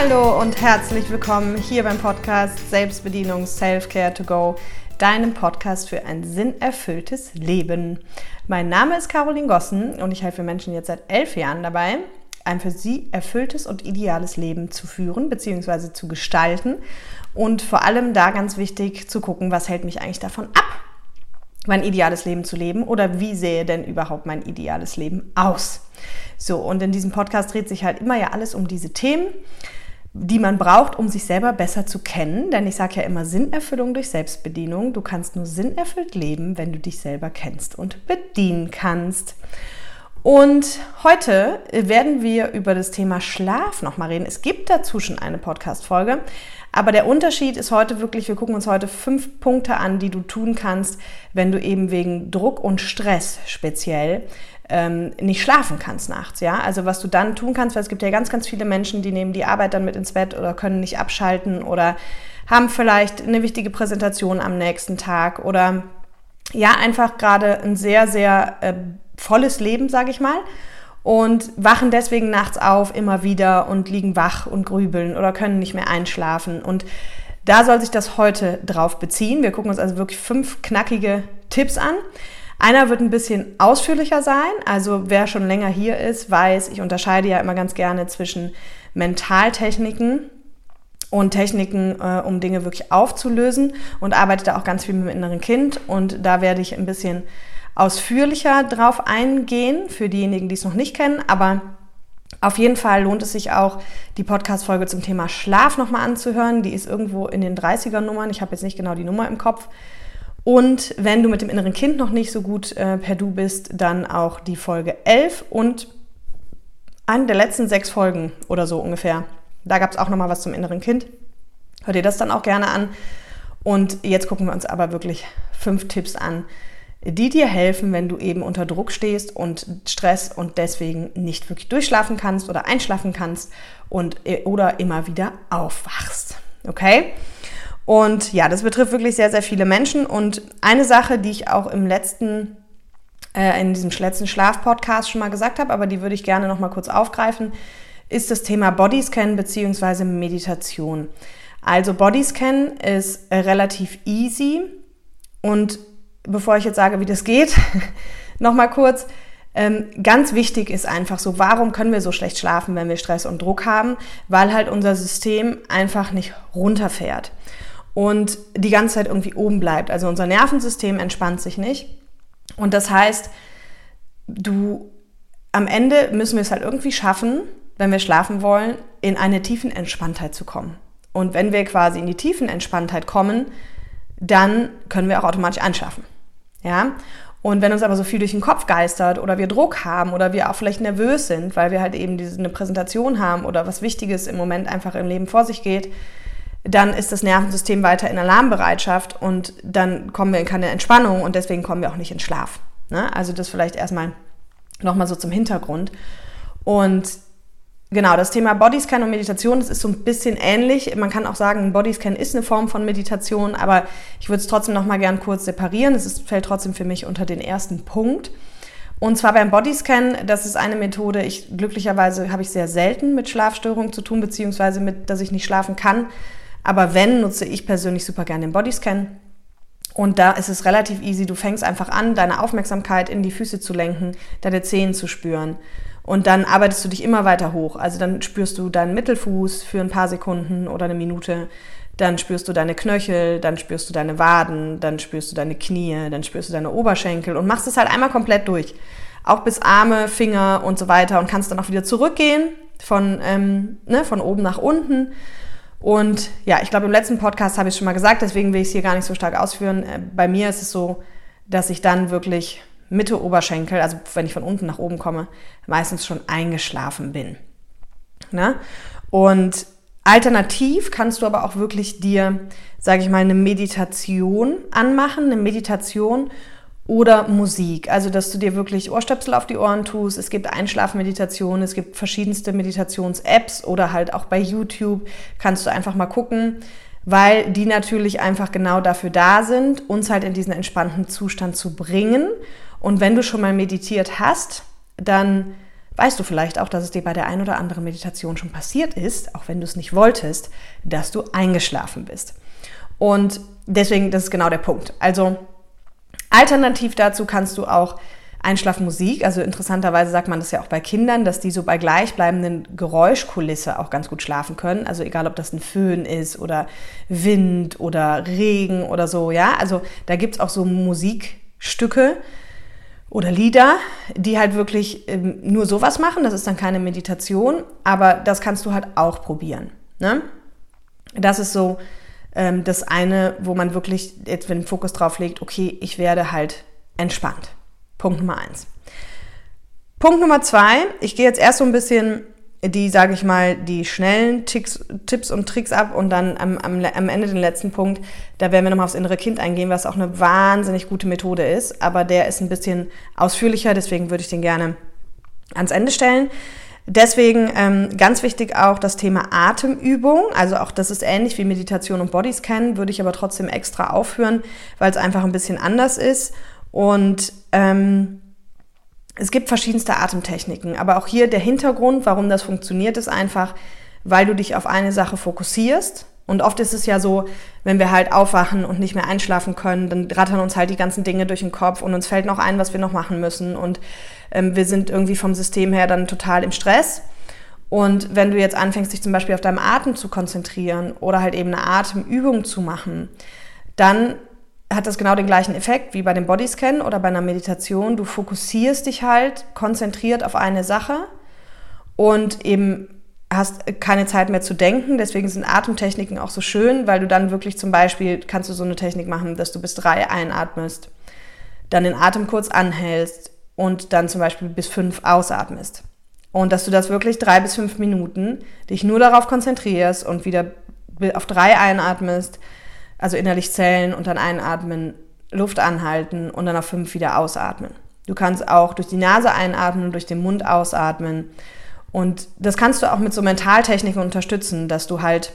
Hallo und herzlich willkommen hier beim Podcast Selbstbedienung Self-Care to Go, deinem Podcast für ein sinnerfülltes Leben. Mein Name ist Caroline Gossen und ich helfe Menschen jetzt seit elf Jahren dabei, ein für sie erfülltes und ideales Leben zu führen bzw. zu gestalten und vor allem da ganz wichtig zu gucken, was hält mich eigentlich davon ab, mein ideales Leben zu leben oder wie sähe denn überhaupt mein ideales Leben aus. So, und in diesem Podcast dreht sich halt immer ja alles um diese Themen die man braucht, um sich selber besser zu kennen. Denn ich sage ja immer Sinnerfüllung durch Selbstbedienung. Du kannst nur sinnerfüllt leben, wenn du dich selber kennst und bedienen kannst. Und heute werden wir über das Thema Schlaf nochmal reden. Es gibt dazu schon eine Podcast-Folge. Aber der Unterschied ist heute wirklich, wir gucken uns heute fünf Punkte an, die du tun kannst, wenn du eben wegen Druck und Stress speziell ähm, nicht schlafen kannst nachts. Ja? Also was du dann tun kannst, weil es gibt ja ganz, ganz viele Menschen, die nehmen die Arbeit dann mit ins Bett oder können nicht abschalten oder haben vielleicht eine wichtige Präsentation am nächsten Tag oder ja, einfach gerade ein sehr, sehr äh, volles Leben, sage ich mal. Und wachen deswegen nachts auf immer wieder und liegen wach und grübeln oder können nicht mehr einschlafen. Und da soll sich das heute drauf beziehen. Wir gucken uns also wirklich fünf knackige Tipps an. Einer wird ein bisschen ausführlicher sein. Also wer schon länger hier ist, weiß, ich unterscheide ja immer ganz gerne zwischen Mentaltechniken und Techniken, äh, um Dinge wirklich aufzulösen und arbeite da auch ganz viel mit dem inneren Kind. Und da werde ich ein bisschen ausführlicher drauf eingehen für diejenigen, die es noch nicht kennen. Aber auf jeden Fall lohnt es sich auch, die Podcast-Folge zum Thema Schlaf nochmal anzuhören. Die ist irgendwo in den 30er-Nummern. Ich habe jetzt nicht genau die Nummer im Kopf. Und wenn du mit dem inneren Kind noch nicht so gut äh, per Du bist, dann auch die Folge 11 und eine der letzten sechs Folgen oder so ungefähr. Da gab es auch nochmal was zum inneren Kind. Hör dir das dann auch gerne an. Und jetzt gucken wir uns aber wirklich fünf Tipps an, die dir helfen, wenn du eben unter Druck stehst und Stress und deswegen nicht wirklich durchschlafen kannst oder einschlafen kannst und äh, oder immer wieder aufwachst. Okay? Und ja, das betrifft wirklich sehr, sehr viele Menschen. Und eine Sache, die ich auch im letzten, äh, in diesem letzten Schlaf-Podcast schon mal gesagt habe, aber die würde ich gerne noch mal kurz aufgreifen, ist das Thema Bodyscan bzw. Meditation. Also Bodyscan ist äh, relativ easy. Und bevor ich jetzt sage, wie das geht, noch mal kurz. Ähm, ganz wichtig ist einfach so, warum können wir so schlecht schlafen, wenn wir Stress und Druck haben? Weil halt unser System einfach nicht runterfährt und die ganze Zeit irgendwie oben bleibt. Also unser Nervensystem entspannt sich nicht. Und das heißt, du am Ende müssen wir es halt irgendwie schaffen, wenn wir schlafen wollen, in eine tiefen Entspanntheit zu kommen. Und wenn wir quasi in die tiefen Entspanntheit kommen, dann können wir auch automatisch einschlafen. Ja? Und wenn uns aber so viel durch den Kopf geistert oder wir Druck haben oder wir auch vielleicht nervös sind, weil wir halt eben diese, eine Präsentation haben oder was Wichtiges im Moment einfach im Leben vor sich geht, dann ist das Nervensystem weiter in Alarmbereitschaft und dann kommen wir in keine Entspannung und deswegen kommen wir auch nicht in Schlaf. Ne? Also das vielleicht erstmal nochmal so zum Hintergrund. Und genau, das Thema Bodyscan und Meditation, das ist so ein bisschen ähnlich. Man kann auch sagen, Bodyscan ist eine Form von Meditation, aber ich würde es trotzdem nochmal gern kurz separieren. Es fällt trotzdem für mich unter den ersten Punkt. Und zwar beim Bodyscan, das ist eine Methode, ich glücklicherweise habe ich sehr selten mit Schlafstörungen zu tun, beziehungsweise mit, dass ich nicht schlafen kann. Aber wenn, nutze ich persönlich super gerne den Bodyscan. Und da ist es relativ easy. Du fängst einfach an, deine Aufmerksamkeit in die Füße zu lenken, deine Zehen zu spüren. Und dann arbeitest du dich immer weiter hoch. Also dann spürst du deinen Mittelfuß für ein paar Sekunden oder eine Minute. Dann spürst du deine Knöchel, dann spürst du deine Waden, dann spürst du deine Knie, dann spürst du deine Oberschenkel und machst es halt einmal komplett durch. Auch bis Arme, Finger und so weiter und kannst dann auch wieder zurückgehen von, ähm, ne, von oben nach unten und ja, ich glaube, im letzten Podcast habe ich schon mal gesagt, deswegen will ich es hier gar nicht so stark ausführen. Äh, bei mir ist es so, dass ich dann wirklich Mitte Oberschenkel, also wenn ich von unten nach oben komme, meistens schon eingeschlafen bin. Ne? Und alternativ kannst du aber auch wirklich dir, sage ich mal, eine Meditation anmachen, eine Meditation, oder Musik. Also, dass du dir wirklich Ohrstöpsel auf die Ohren tust. Es gibt Einschlafmeditationen, es gibt verschiedenste Meditations-Apps oder halt auch bei YouTube kannst du einfach mal gucken, weil die natürlich einfach genau dafür da sind, uns halt in diesen entspannten Zustand zu bringen. Und wenn du schon mal meditiert hast, dann weißt du vielleicht auch, dass es dir bei der ein oder anderen Meditation schon passiert ist, auch wenn du es nicht wolltest, dass du eingeschlafen bist. Und deswegen, das ist genau der Punkt. Also alternativ dazu kannst du auch Einschlafmusik, also interessanterweise sagt man das ja auch bei Kindern, dass die so bei gleichbleibenden Geräuschkulisse auch ganz gut schlafen können. Also egal, ob das ein Föhn ist oder Wind oder Regen oder so, ja. Also da gibt es auch so Musikstücke, oder Lieder, die halt wirklich ähm, nur sowas machen. Das ist dann keine Meditation, aber das kannst du halt auch probieren. Ne? Das ist so ähm, das eine, wo man wirklich jetzt den Fokus drauf legt, okay, ich werde halt entspannt. Punkt Nummer eins. Punkt Nummer zwei, ich gehe jetzt erst so ein bisschen die, sage ich mal, die schnellen Ticks, Tipps und Tricks ab und dann am, am, am Ende den letzten Punkt, da werden wir nochmal aufs innere Kind eingehen, was auch eine wahnsinnig gute Methode ist, aber der ist ein bisschen ausführlicher, deswegen würde ich den gerne ans Ende stellen. Deswegen ähm, ganz wichtig auch das Thema Atemübung. Also auch das ist ähnlich wie Meditation und Bodyscan, würde ich aber trotzdem extra aufführen, weil es einfach ein bisschen anders ist. Und ähm, es gibt verschiedenste Atemtechniken, aber auch hier der Hintergrund, warum das funktioniert, ist einfach, weil du dich auf eine Sache fokussierst. Und oft ist es ja so, wenn wir halt aufwachen und nicht mehr einschlafen können, dann rattern uns halt die ganzen Dinge durch den Kopf und uns fällt noch ein, was wir noch machen müssen. Und ähm, wir sind irgendwie vom System her dann total im Stress. Und wenn du jetzt anfängst, dich zum Beispiel auf deinem Atem zu konzentrieren oder halt eben eine Atemübung zu machen, dann hat das genau den gleichen Effekt wie bei dem Bodyscan oder bei einer Meditation. Du fokussierst dich halt konzentriert auf eine Sache und eben hast keine Zeit mehr zu denken. Deswegen sind Atemtechniken auch so schön, weil du dann wirklich zum Beispiel kannst du so eine Technik machen, dass du bis drei einatmest, dann den Atem kurz anhältst und dann zum Beispiel bis fünf ausatmest. Und dass du das wirklich drei bis fünf Minuten dich nur darauf konzentrierst und wieder auf drei einatmest, also innerlich zählen und dann einatmen, Luft anhalten und dann auf fünf wieder ausatmen. Du kannst auch durch die Nase einatmen durch den Mund ausatmen. Und das kannst du auch mit so Mentaltechniken unterstützen, dass du halt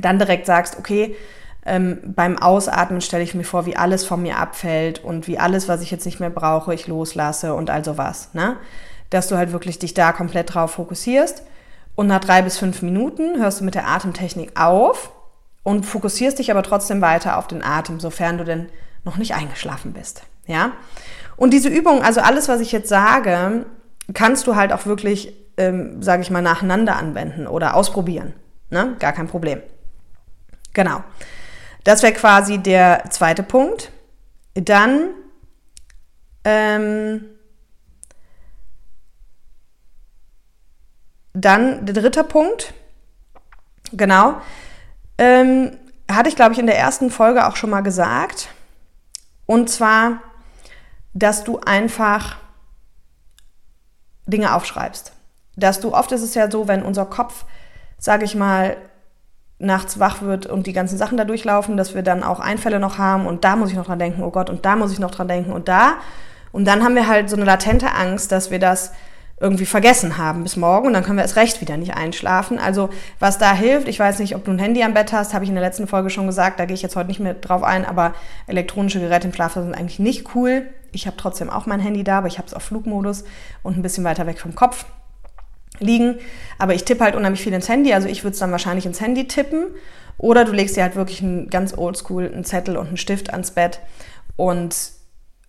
dann direkt sagst, okay, ähm, beim Ausatmen stelle ich mir vor, wie alles von mir abfällt und wie alles, was ich jetzt nicht mehr brauche, ich loslasse und also was. Ne? Dass du halt wirklich dich da komplett drauf fokussierst. Und nach drei bis fünf Minuten hörst du mit der Atemtechnik auf und fokussierst dich aber trotzdem weiter auf den Atem, sofern du denn noch nicht eingeschlafen bist. Ja? Und diese Übung, also alles, was ich jetzt sage, kannst du halt auch wirklich, ähm, sage ich mal, nacheinander anwenden oder ausprobieren. Ne? Gar kein Problem. Genau. Das wäre quasi der zweite Punkt. Dann ähm, dann der dritte Punkt. Genau. Ähm, hatte ich, glaube ich, in der ersten Folge auch schon mal gesagt. Und zwar, dass du einfach Dinge aufschreibst. Dass du, oft ist es ja so, wenn unser Kopf, sage ich mal, nachts wach wird und die ganzen Sachen da durchlaufen, dass wir dann auch Einfälle noch haben und da muss ich noch dran denken, oh Gott, und da muss ich noch dran denken und da. Und dann haben wir halt so eine latente Angst, dass wir das irgendwie vergessen haben bis morgen und dann können wir es recht wieder nicht einschlafen. Also was da hilft, ich weiß nicht, ob du ein Handy am Bett hast, habe ich in der letzten Folge schon gesagt, da gehe ich jetzt heute nicht mehr drauf ein, aber elektronische Geräte im Schlaf sind eigentlich nicht cool. Ich habe trotzdem auch mein Handy da, aber ich habe es auf Flugmodus und ein bisschen weiter weg vom Kopf liegen. Aber ich tippe halt unheimlich viel ins Handy, also ich würde es dann wahrscheinlich ins Handy tippen. Oder du legst dir halt wirklich einen ganz oldschool, einen Zettel und einen Stift ans Bett und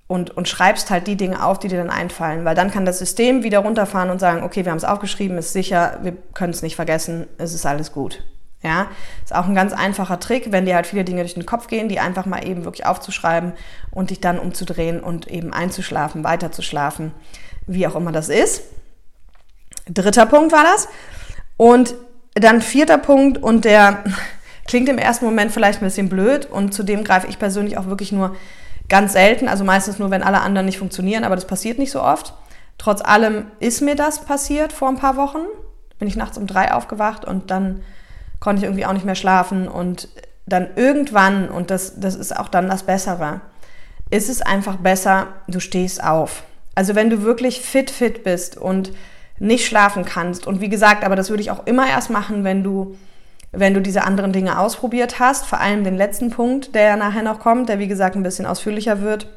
und, und schreibst halt die Dinge auf, die dir dann einfallen, weil dann kann das System wieder runterfahren und sagen, okay, wir haben es aufgeschrieben, ist sicher, wir können es nicht vergessen, es ist alles gut. Ja, ist auch ein ganz einfacher Trick, wenn dir halt viele Dinge durch den Kopf gehen, die einfach mal eben wirklich aufzuschreiben und dich dann umzudrehen und eben einzuschlafen, weiterzuschlafen, wie auch immer das ist. Dritter Punkt war das. Und dann vierter Punkt und der klingt im ersten Moment vielleicht ein bisschen blöd und zudem greife ich persönlich auch wirklich nur Ganz selten, also meistens nur, wenn alle anderen nicht funktionieren, aber das passiert nicht so oft. Trotz allem ist mir das passiert vor ein paar Wochen. Bin ich nachts um drei aufgewacht und dann konnte ich irgendwie auch nicht mehr schlafen. Und dann irgendwann, und das, das ist auch dann das Bessere, ist es einfach besser, du stehst auf. Also wenn du wirklich fit, fit bist und nicht schlafen kannst, und wie gesagt, aber das würde ich auch immer erst machen, wenn du wenn du diese anderen Dinge ausprobiert hast, vor allem den letzten Punkt, der ja nachher noch kommt, der wie gesagt ein bisschen ausführlicher wird,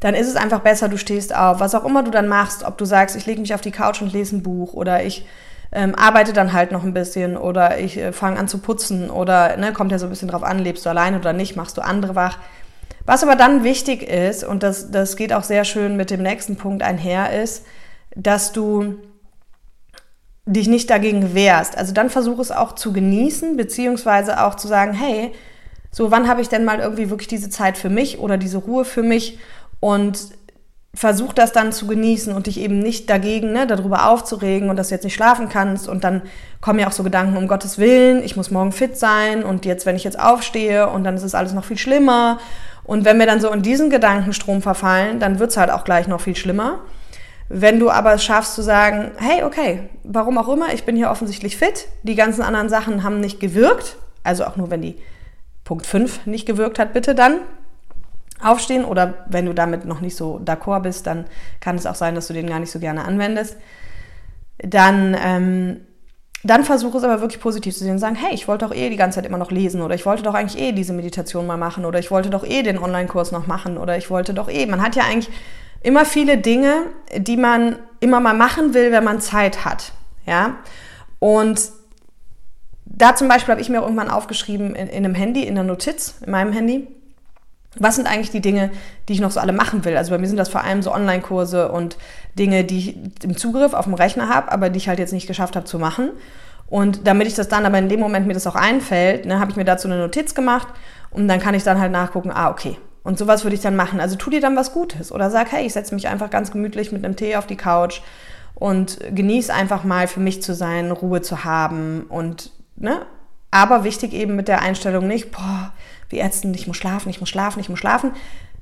dann ist es einfach besser, du stehst auf. Was auch immer du dann machst, ob du sagst, ich lege mich auf die Couch und lese ein Buch oder ich ähm, arbeite dann halt noch ein bisschen oder ich äh, fange an zu putzen oder ne, kommt ja so ein bisschen drauf an, lebst du alleine oder nicht, machst du andere wach. Was aber dann wichtig ist, und das, das geht auch sehr schön mit dem nächsten Punkt einher, ist, dass du dich nicht dagegen wehrst. Also dann versuch es auch zu genießen, beziehungsweise auch zu sagen, hey, so wann habe ich denn mal irgendwie wirklich diese Zeit für mich oder diese Ruhe für mich und versuch das dann zu genießen und dich eben nicht dagegen, ne, darüber aufzuregen und dass du jetzt nicht schlafen kannst. Und dann kommen ja auch so Gedanken, um Gottes Willen, ich muss morgen fit sein und jetzt, wenn ich jetzt aufstehe und dann ist es alles noch viel schlimmer. Und wenn wir dann so in diesen Gedankenstrom verfallen, dann wird es halt auch gleich noch viel schlimmer. Wenn du aber es schaffst zu sagen, hey, okay, warum auch immer, ich bin hier offensichtlich fit, die ganzen anderen Sachen haben nicht gewirkt, also auch nur wenn die Punkt 5 nicht gewirkt hat, bitte dann aufstehen oder wenn du damit noch nicht so d'accord bist, dann kann es auch sein, dass du den gar nicht so gerne anwendest. Dann, ähm, dann versuche es aber wirklich positiv zu sehen und sagen, hey, ich wollte doch eh die ganze Zeit immer noch lesen oder ich wollte doch eigentlich eh diese Meditation mal machen oder ich wollte doch eh den Online-Kurs noch machen oder ich wollte doch eh. Man hat ja eigentlich immer viele Dinge, die man immer mal machen will, wenn man Zeit hat. Ja? Und da zum Beispiel habe ich mir irgendwann aufgeschrieben in, in einem Handy, in einer Notiz, in meinem Handy, was sind eigentlich die Dinge, die ich noch so alle machen will? Also bei mir sind das vor allem so Online-Kurse und Dinge, die ich im Zugriff auf dem Rechner habe, aber die ich halt jetzt nicht geschafft habe zu machen. Und damit ich das dann aber in dem Moment mir das auch einfällt, ne, habe ich mir dazu eine Notiz gemacht und dann kann ich dann halt nachgucken, ah, okay. Und sowas würde ich dann machen. Also tu dir dann was Gutes oder sag, hey, ich setze mich einfach ganz gemütlich mit einem Tee auf die Couch und genieße einfach mal für mich zu sein, Ruhe zu haben und, ne? Aber wichtig eben mit der Einstellung nicht, boah, wie ätzend, ich muss schlafen, ich muss schlafen, ich muss schlafen.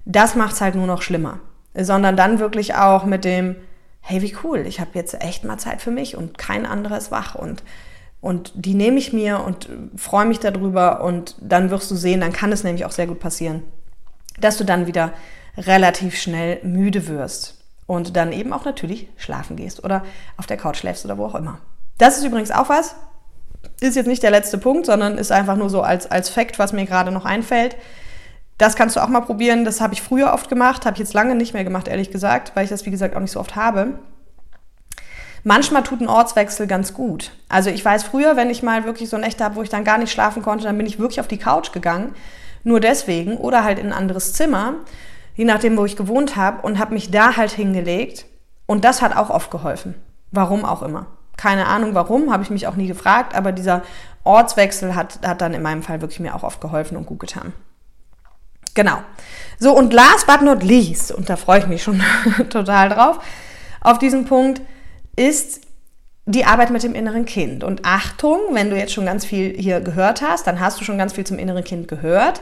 Das macht es halt nur noch schlimmer. Sondern dann wirklich auch mit dem, hey, wie cool, ich habe jetzt echt mal Zeit für mich und kein anderer ist wach und, und die nehme ich mir und freue mich darüber und dann wirst du sehen, dann kann es nämlich auch sehr gut passieren, dass du dann wieder relativ schnell müde wirst und dann eben auch natürlich schlafen gehst oder auf der Couch schläfst oder wo auch immer. Das ist übrigens auch was, ist jetzt nicht der letzte Punkt, sondern ist einfach nur so als, als Fact, was mir gerade noch einfällt. Das kannst du auch mal probieren. Das habe ich früher oft gemacht, habe ich jetzt lange nicht mehr gemacht, ehrlich gesagt, weil ich das, wie gesagt, auch nicht so oft habe. Manchmal tut ein Ortswechsel ganz gut. Also ich weiß früher, wenn ich mal wirklich so Nächte habe, wo ich dann gar nicht schlafen konnte, dann bin ich wirklich auf die Couch gegangen. Nur deswegen oder halt in ein anderes Zimmer, je nachdem, wo ich gewohnt habe und habe mich da halt hingelegt. Und das hat auch oft geholfen. Warum auch immer. Keine Ahnung warum, habe ich mich auch nie gefragt, aber dieser Ortswechsel hat, hat dann in meinem Fall wirklich mir auch oft geholfen und gut getan. Genau. So, und last but not least, und da freue ich mich schon total drauf, auf diesen Punkt, ist die Arbeit mit dem inneren Kind. Und Achtung, wenn du jetzt schon ganz viel hier gehört hast, dann hast du schon ganz viel zum inneren Kind gehört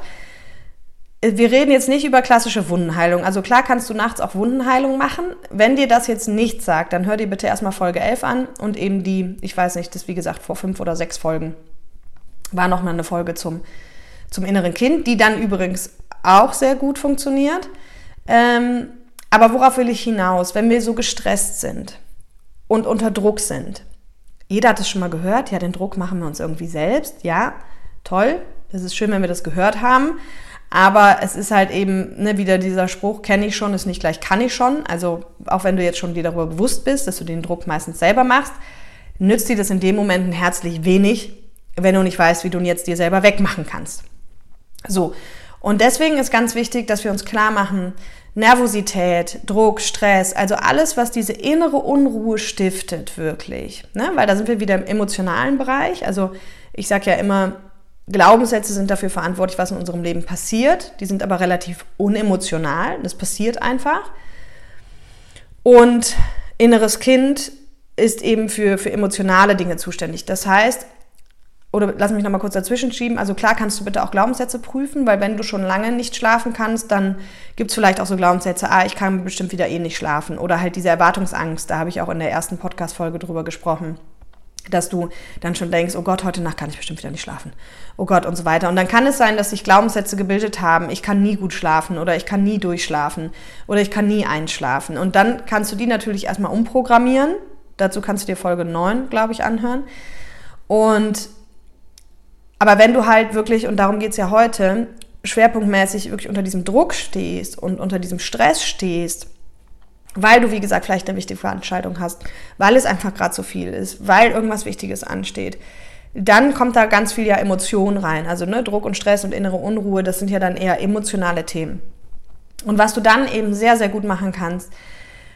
wir reden jetzt nicht über klassische Wundenheilung. Also klar kannst du nachts auch Wundenheilung machen. Wenn dir das jetzt nicht sagt, dann hör dir bitte erstmal Folge 11 an und eben die, ich weiß nicht, das wie gesagt vor fünf oder sechs Folgen war nochmal eine Folge zum, zum inneren Kind, die dann übrigens auch sehr gut funktioniert. Ähm, aber worauf will ich hinaus? Wenn wir so gestresst sind und unter Druck sind. Jeder hat es schon mal gehört, ja, den Druck machen wir uns irgendwie selbst. Ja, toll. Das ist schön, wenn wir das gehört haben. Aber es ist halt eben ne, wieder dieser Spruch, kenne ich schon, ist nicht gleich kann ich schon. Also auch wenn du jetzt schon dir darüber bewusst bist, dass du den Druck meistens selber machst, nützt dir das in dem Moment herzlich wenig, wenn du nicht weißt, wie du ihn jetzt dir selber wegmachen kannst. So, und deswegen ist ganz wichtig, dass wir uns klar machen, Nervosität, Druck, Stress, also alles, was diese innere Unruhe stiftet, wirklich. Ne? Weil da sind wir wieder im emotionalen Bereich. Also ich sage ja immer, Glaubenssätze sind dafür verantwortlich, was in unserem Leben passiert. Die sind aber relativ unemotional. Das passiert einfach. Und inneres Kind ist eben für, für emotionale Dinge zuständig. Das heißt, oder lass mich nochmal kurz dazwischen schieben. Also klar kannst du bitte auch Glaubenssätze prüfen, weil wenn du schon lange nicht schlafen kannst, dann gibt es vielleicht auch so Glaubenssätze, ah, ich kann bestimmt wieder eh nicht schlafen. Oder halt diese Erwartungsangst, da habe ich auch in der ersten Podcast-Folge drüber gesprochen dass du dann schon denkst, oh Gott, heute Nacht kann ich bestimmt wieder nicht schlafen. Oh Gott und so weiter. Und dann kann es sein, dass sich Glaubenssätze gebildet haben, ich kann nie gut schlafen oder ich kann nie durchschlafen oder ich kann nie einschlafen. Und dann kannst du die natürlich erstmal umprogrammieren. Dazu kannst du dir Folge 9, glaube ich, anhören. Und aber wenn du halt wirklich, und darum geht es ja heute, schwerpunktmäßig wirklich unter diesem Druck stehst und unter diesem Stress stehst, weil du, wie gesagt, vielleicht eine wichtige Veranstaltung hast, weil es einfach gerade so viel ist, weil irgendwas Wichtiges ansteht, dann kommt da ganz viel ja Emotion rein. Also ne, Druck und Stress und innere Unruhe, das sind ja dann eher emotionale Themen. Und was du dann eben sehr, sehr gut machen kannst,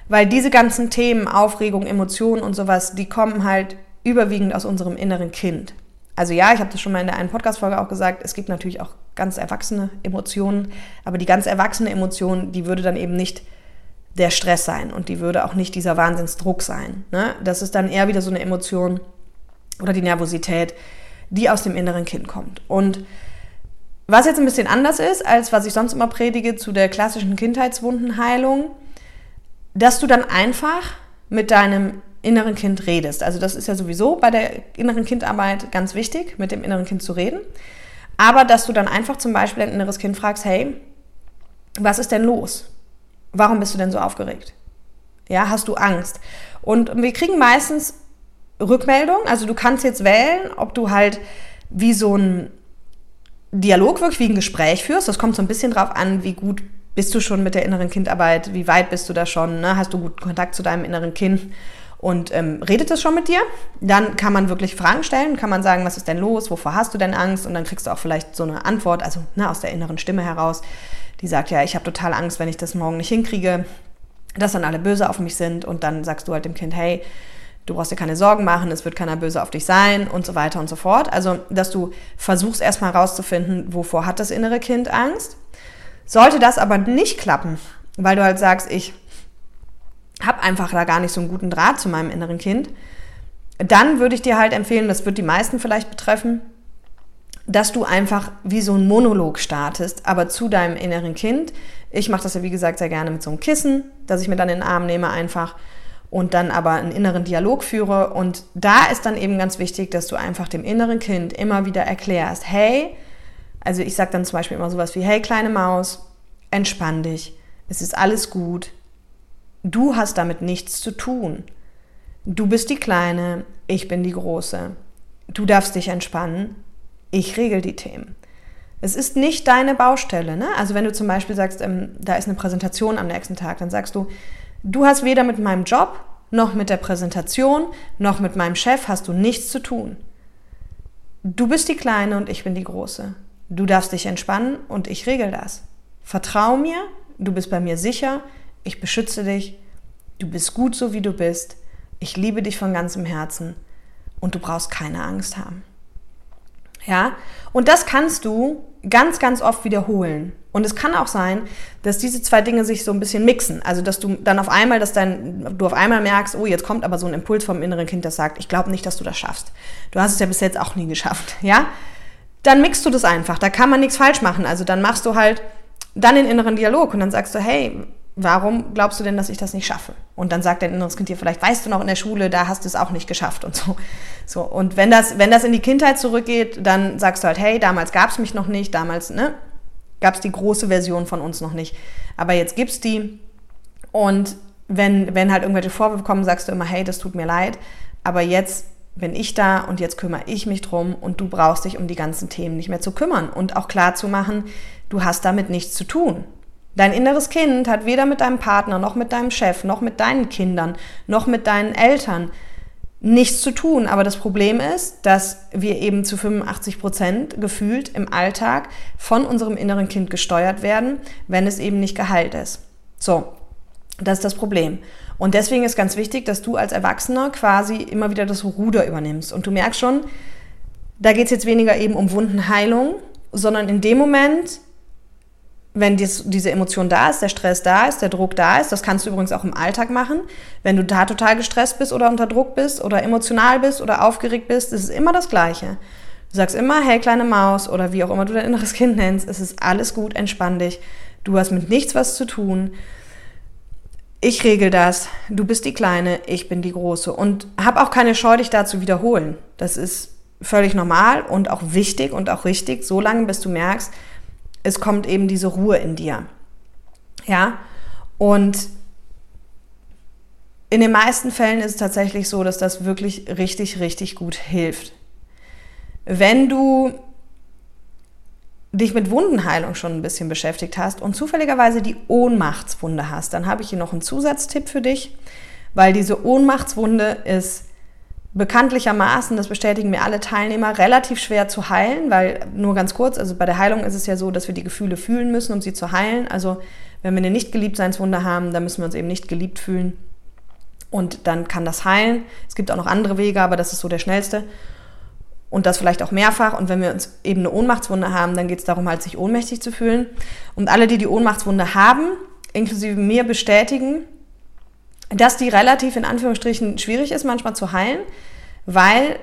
weil diese ganzen Themen, Aufregung, Emotionen und sowas, die kommen halt überwiegend aus unserem inneren Kind. Also ja, ich habe das schon mal in der einen Podcast-Folge auch gesagt, es gibt natürlich auch ganz erwachsene Emotionen, aber die ganz erwachsene Emotion, die würde dann eben nicht der Stress sein und die würde auch nicht dieser Wahnsinnsdruck sein. Ne? Das ist dann eher wieder so eine Emotion oder die Nervosität, die aus dem inneren Kind kommt. Und was jetzt ein bisschen anders ist, als was ich sonst immer predige zu der klassischen Kindheitswundenheilung, dass du dann einfach mit deinem inneren Kind redest. Also das ist ja sowieso bei der inneren Kindarbeit ganz wichtig, mit dem inneren Kind zu reden. Aber dass du dann einfach zum Beispiel dein inneres Kind fragst, hey, was ist denn los? Warum bist du denn so aufgeregt? Ja, hast du Angst? Und wir kriegen meistens Rückmeldung. Also du kannst jetzt wählen, ob du halt wie so ein Dialog wirklich wie ein Gespräch führst. Das kommt so ein bisschen drauf an, wie gut bist du schon mit der inneren Kindarbeit, wie weit bist du da schon, ne? hast du gut Kontakt zu deinem inneren Kind und ähm, redet es schon mit dir. Dann kann man wirklich Fragen stellen, kann man sagen, was ist denn los, wovor hast du denn Angst und dann kriegst du auch vielleicht so eine Antwort, also ne, aus der inneren Stimme heraus, die sagt, ja, ich habe total Angst, wenn ich das morgen nicht hinkriege, dass dann alle böse auf mich sind und dann sagst du halt dem Kind, hey, du brauchst dir keine Sorgen machen, es wird keiner böse auf dich sein und so weiter und so fort. Also, dass du versuchst erstmal herauszufinden, wovor hat das innere Kind Angst. Sollte das aber nicht klappen, weil du halt sagst, ich habe einfach da gar nicht so einen guten Draht zu meinem inneren Kind, dann würde ich dir halt empfehlen, das wird die meisten vielleicht betreffen, dass du einfach wie so ein Monolog startest, aber zu deinem inneren Kind. Ich mache das ja, wie gesagt, sehr gerne mit so einem Kissen, dass ich mir dann in den Arm nehme einfach und dann aber einen inneren Dialog führe. Und da ist dann eben ganz wichtig, dass du einfach dem inneren Kind immer wieder erklärst, hey, also ich sage dann zum Beispiel immer sowas wie, hey kleine Maus, entspann dich, es ist alles gut, du hast damit nichts zu tun. Du bist die Kleine, ich bin die Große. Du darfst dich entspannen, ich regel die Themen. Es ist nicht deine Baustelle. Ne? Also wenn du zum Beispiel sagst, ähm, da ist eine Präsentation am nächsten Tag, dann sagst du, Du hast weder mit meinem Job, noch mit der Präsentation, noch mit meinem Chef hast du nichts zu tun. Du bist die Kleine und ich bin die Große. Du darfst dich entspannen und ich regel das. Vertrau mir, du bist bei mir sicher, ich beschütze dich, du bist gut so wie du bist, ich liebe dich von ganzem Herzen und du brauchst keine Angst haben. Ja? Und das kannst du ganz, ganz oft wiederholen. Und es kann auch sein, dass diese zwei Dinge sich so ein bisschen mixen. Also, dass du dann auf einmal, dass dein, du auf einmal merkst, oh, jetzt kommt aber so ein Impuls vom inneren Kind, das sagt, ich glaube nicht, dass du das schaffst. Du hast es ja bis jetzt auch nie geschafft, ja? Dann mixt du das einfach. Da kann man nichts falsch machen. Also, dann machst du halt dann den inneren Dialog und dann sagst du, hey, warum glaubst du denn, dass ich das nicht schaffe? Und dann sagt dein inneres Kind dir, vielleicht weißt du noch in der Schule, da hast du es auch nicht geschafft und so. So. Und wenn das, wenn das in die Kindheit zurückgeht, dann sagst du halt, hey, damals gab es mich noch nicht, damals, ne, gab es die große Version von uns noch nicht. Aber jetzt gibt's die. Und wenn, wenn halt irgendwelche Vorwürfe kommen, sagst du immer, hey, das tut mir leid. Aber jetzt bin ich da und jetzt kümmere ich mich drum und du brauchst dich um die ganzen Themen nicht mehr zu kümmern und auch klar zu machen, du hast damit nichts zu tun. Dein inneres Kind hat weder mit deinem Partner, noch mit deinem Chef, noch mit deinen Kindern, noch mit deinen Eltern nichts zu tun. Aber das Problem ist, dass wir eben zu 85 Prozent gefühlt im Alltag von unserem inneren Kind gesteuert werden, wenn es eben nicht geheilt ist. So, das ist das Problem. Und deswegen ist ganz wichtig, dass du als Erwachsener quasi immer wieder das Ruder übernimmst. Und du merkst schon, da geht es jetzt weniger eben um Wundenheilung, sondern in dem Moment, wenn dies, diese Emotion da ist, der Stress da ist, der Druck da ist, das kannst du übrigens auch im Alltag machen. Wenn du da total gestresst bist oder unter Druck bist oder emotional bist oder aufgeregt bist, ist es immer das Gleiche. Du sagst immer, hey kleine Maus oder wie auch immer du dein inneres Kind nennst, es ist alles gut, entspann dich. Du hast mit nichts was zu tun. Ich regel das. Du bist die Kleine, ich bin die Große. Und hab auch keine Scheu, dich da zu wiederholen. Das ist völlig normal und auch wichtig und auch richtig, solange bis du merkst, es kommt eben diese Ruhe in dir. Ja, und in den meisten Fällen ist es tatsächlich so, dass das wirklich richtig, richtig gut hilft. Wenn du dich mit Wundenheilung schon ein bisschen beschäftigt hast und zufälligerweise die Ohnmachtswunde hast, dann habe ich hier noch einen Zusatztipp für dich, weil diese Ohnmachtswunde ist bekanntlichermaßen, das bestätigen mir alle Teilnehmer, relativ schwer zu heilen, weil nur ganz kurz, also bei der Heilung ist es ja so, dass wir die Gefühle fühlen müssen, um sie zu heilen. Also wenn wir eine Nicht-Geliebtseinswunde haben, dann müssen wir uns eben nicht geliebt fühlen und dann kann das heilen. Es gibt auch noch andere Wege, aber das ist so der schnellste und das vielleicht auch mehrfach. Und wenn wir uns eben eine Ohnmachtswunde haben, dann geht es darum, halt sich ohnmächtig zu fühlen. Und alle, die die Ohnmachtswunde haben, inklusive mir bestätigen, dass die relativ in Anführungsstrichen schwierig ist, manchmal zu heilen, weil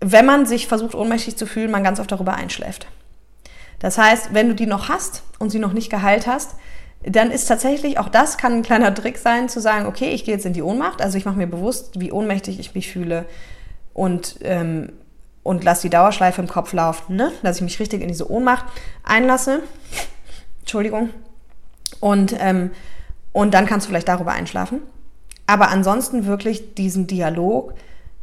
wenn man sich versucht, ohnmächtig zu fühlen, man ganz oft darüber einschläft. Das heißt, wenn du die noch hast und sie noch nicht geheilt hast, dann ist tatsächlich, auch das kann ein kleiner Trick sein, zu sagen, okay, ich gehe jetzt in die Ohnmacht, also ich mache mir bewusst, wie ohnmächtig ich mich fühle und, ähm, und lasse die Dauerschleife im Kopf laufen, ne? dass ich mich richtig in diese Ohnmacht einlasse. Entschuldigung. Und, ähm, und dann kannst du vielleicht darüber einschlafen. Aber ansonsten wirklich diesen Dialog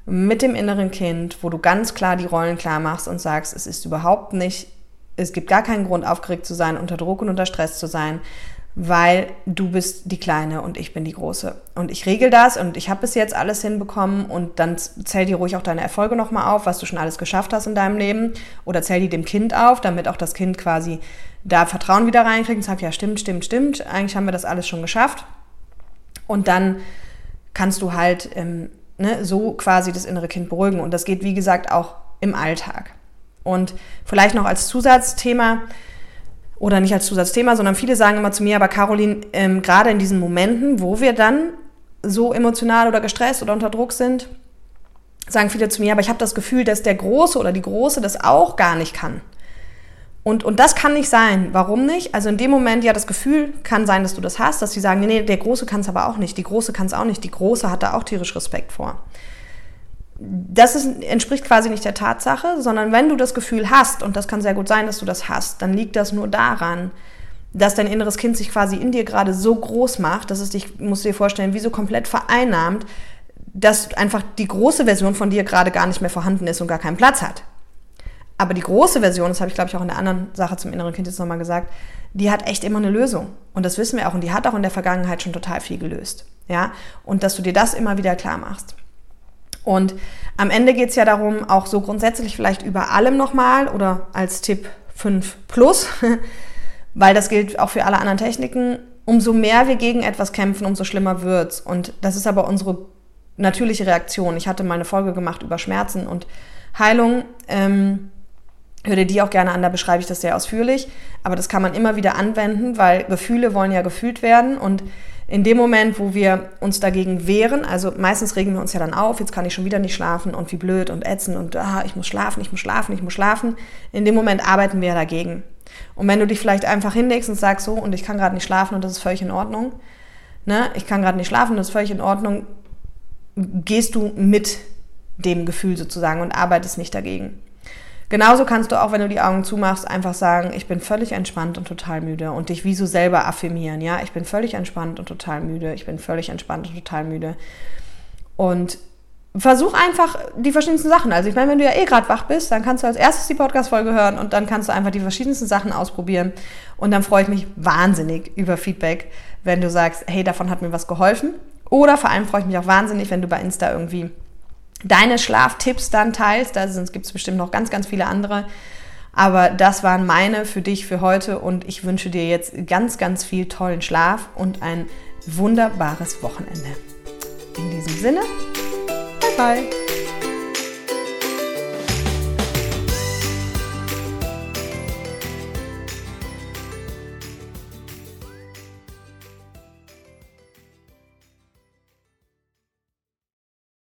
mit dem inneren Kind, wo du ganz klar die Rollen klar machst und sagst, es ist überhaupt nicht, es gibt gar keinen Grund, aufgeregt zu sein, unter Druck und unter Stress zu sein, weil du bist die Kleine und ich bin die Große. Und ich regel das und ich habe bis jetzt alles hinbekommen und dann zähl dir ruhig auch deine Erfolge nochmal auf, was du schon alles geschafft hast in deinem Leben oder zähl die dem Kind auf, damit auch das Kind quasi da Vertrauen wieder reinkriegt und sagt, ja stimmt, stimmt, stimmt, eigentlich haben wir das alles schon geschafft. Und dann kannst du halt ähm, ne, so quasi das innere Kind beruhigen. Und das geht, wie gesagt, auch im Alltag. Und vielleicht noch als Zusatzthema, oder nicht als Zusatzthema, sondern viele sagen immer zu mir, aber Caroline, ähm, gerade in diesen Momenten, wo wir dann so emotional oder gestresst oder unter Druck sind, sagen viele zu mir, aber ich habe das Gefühl, dass der Große oder die Große das auch gar nicht kann. Und, und das kann nicht sein. Warum nicht? Also in dem Moment, ja, das Gefühl kann sein, dass du das hast, dass sie sagen, nee, nee, der Große kann es aber auch nicht, die Große kann es auch nicht, die Große hat da auch tierisch Respekt vor. Das ist, entspricht quasi nicht der Tatsache, sondern wenn du das Gefühl hast, und das kann sehr gut sein, dass du das hast, dann liegt das nur daran, dass dein inneres Kind sich quasi in dir gerade so groß macht, dass es dich, musst du dir vorstellen, wie so komplett vereinnahmt, dass einfach die große Version von dir gerade gar nicht mehr vorhanden ist und gar keinen Platz hat. Aber die große Version, das habe ich glaube ich auch in der anderen Sache zum inneren Kind jetzt nochmal gesagt, die hat echt immer eine Lösung. Und das wissen wir auch. Und die hat auch in der Vergangenheit schon total viel gelöst. Ja? Und dass du dir das immer wieder klar machst. Und am Ende geht es ja darum, auch so grundsätzlich vielleicht über allem nochmal oder als Tipp 5 plus, weil das gilt auch für alle anderen Techniken. Umso mehr wir gegen etwas kämpfen, umso schlimmer wird's. Und das ist aber unsere natürliche Reaktion. Ich hatte mal eine Folge gemacht über Schmerzen und Heilung. Ähm, Hör dir die auch gerne an, da beschreibe ich das sehr ausführlich. Aber das kann man immer wieder anwenden, weil Gefühle wollen ja gefühlt werden. Und in dem Moment, wo wir uns dagegen wehren, also meistens regen wir uns ja dann auf, jetzt kann ich schon wieder nicht schlafen und wie blöd und ätzend und ah, ich muss schlafen, ich muss schlafen, ich muss schlafen. In dem Moment arbeiten wir dagegen. Und wenn du dich vielleicht einfach hinlegst und sagst so, und ich kann gerade nicht schlafen und das ist völlig in Ordnung, ne? ich kann gerade nicht schlafen das ist völlig in Ordnung, gehst du mit dem Gefühl sozusagen und arbeitest nicht dagegen. Genauso kannst du auch, wenn du die Augen zumachst, einfach sagen, ich bin völlig entspannt und total müde und dich wie so selber affirmieren. Ja, ich bin völlig entspannt und total müde. Ich bin völlig entspannt und total müde. Und versuch einfach die verschiedensten Sachen. Also ich meine, wenn du ja eh gerade wach bist, dann kannst du als erstes die Podcast-Folge hören und dann kannst du einfach die verschiedensten Sachen ausprobieren. Und dann freue ich mich wahnsinnig über Feedback, wenn du sagst, hey, davon hat mir was geholfen. Oder vor allem freue ich mich auch wahnsinnig, wenn du bei Insta irgendwie deine Schlaftipps dann teilst. Da gibt es bestimmt noch ganz, ganz viele andere. Aber das waren meine für dich für heute und ich wünsche dir jetzt ganz, ganz viel tollen Schlaf und ein wunderbares Wochenende. In diesem Sinne, bye bye.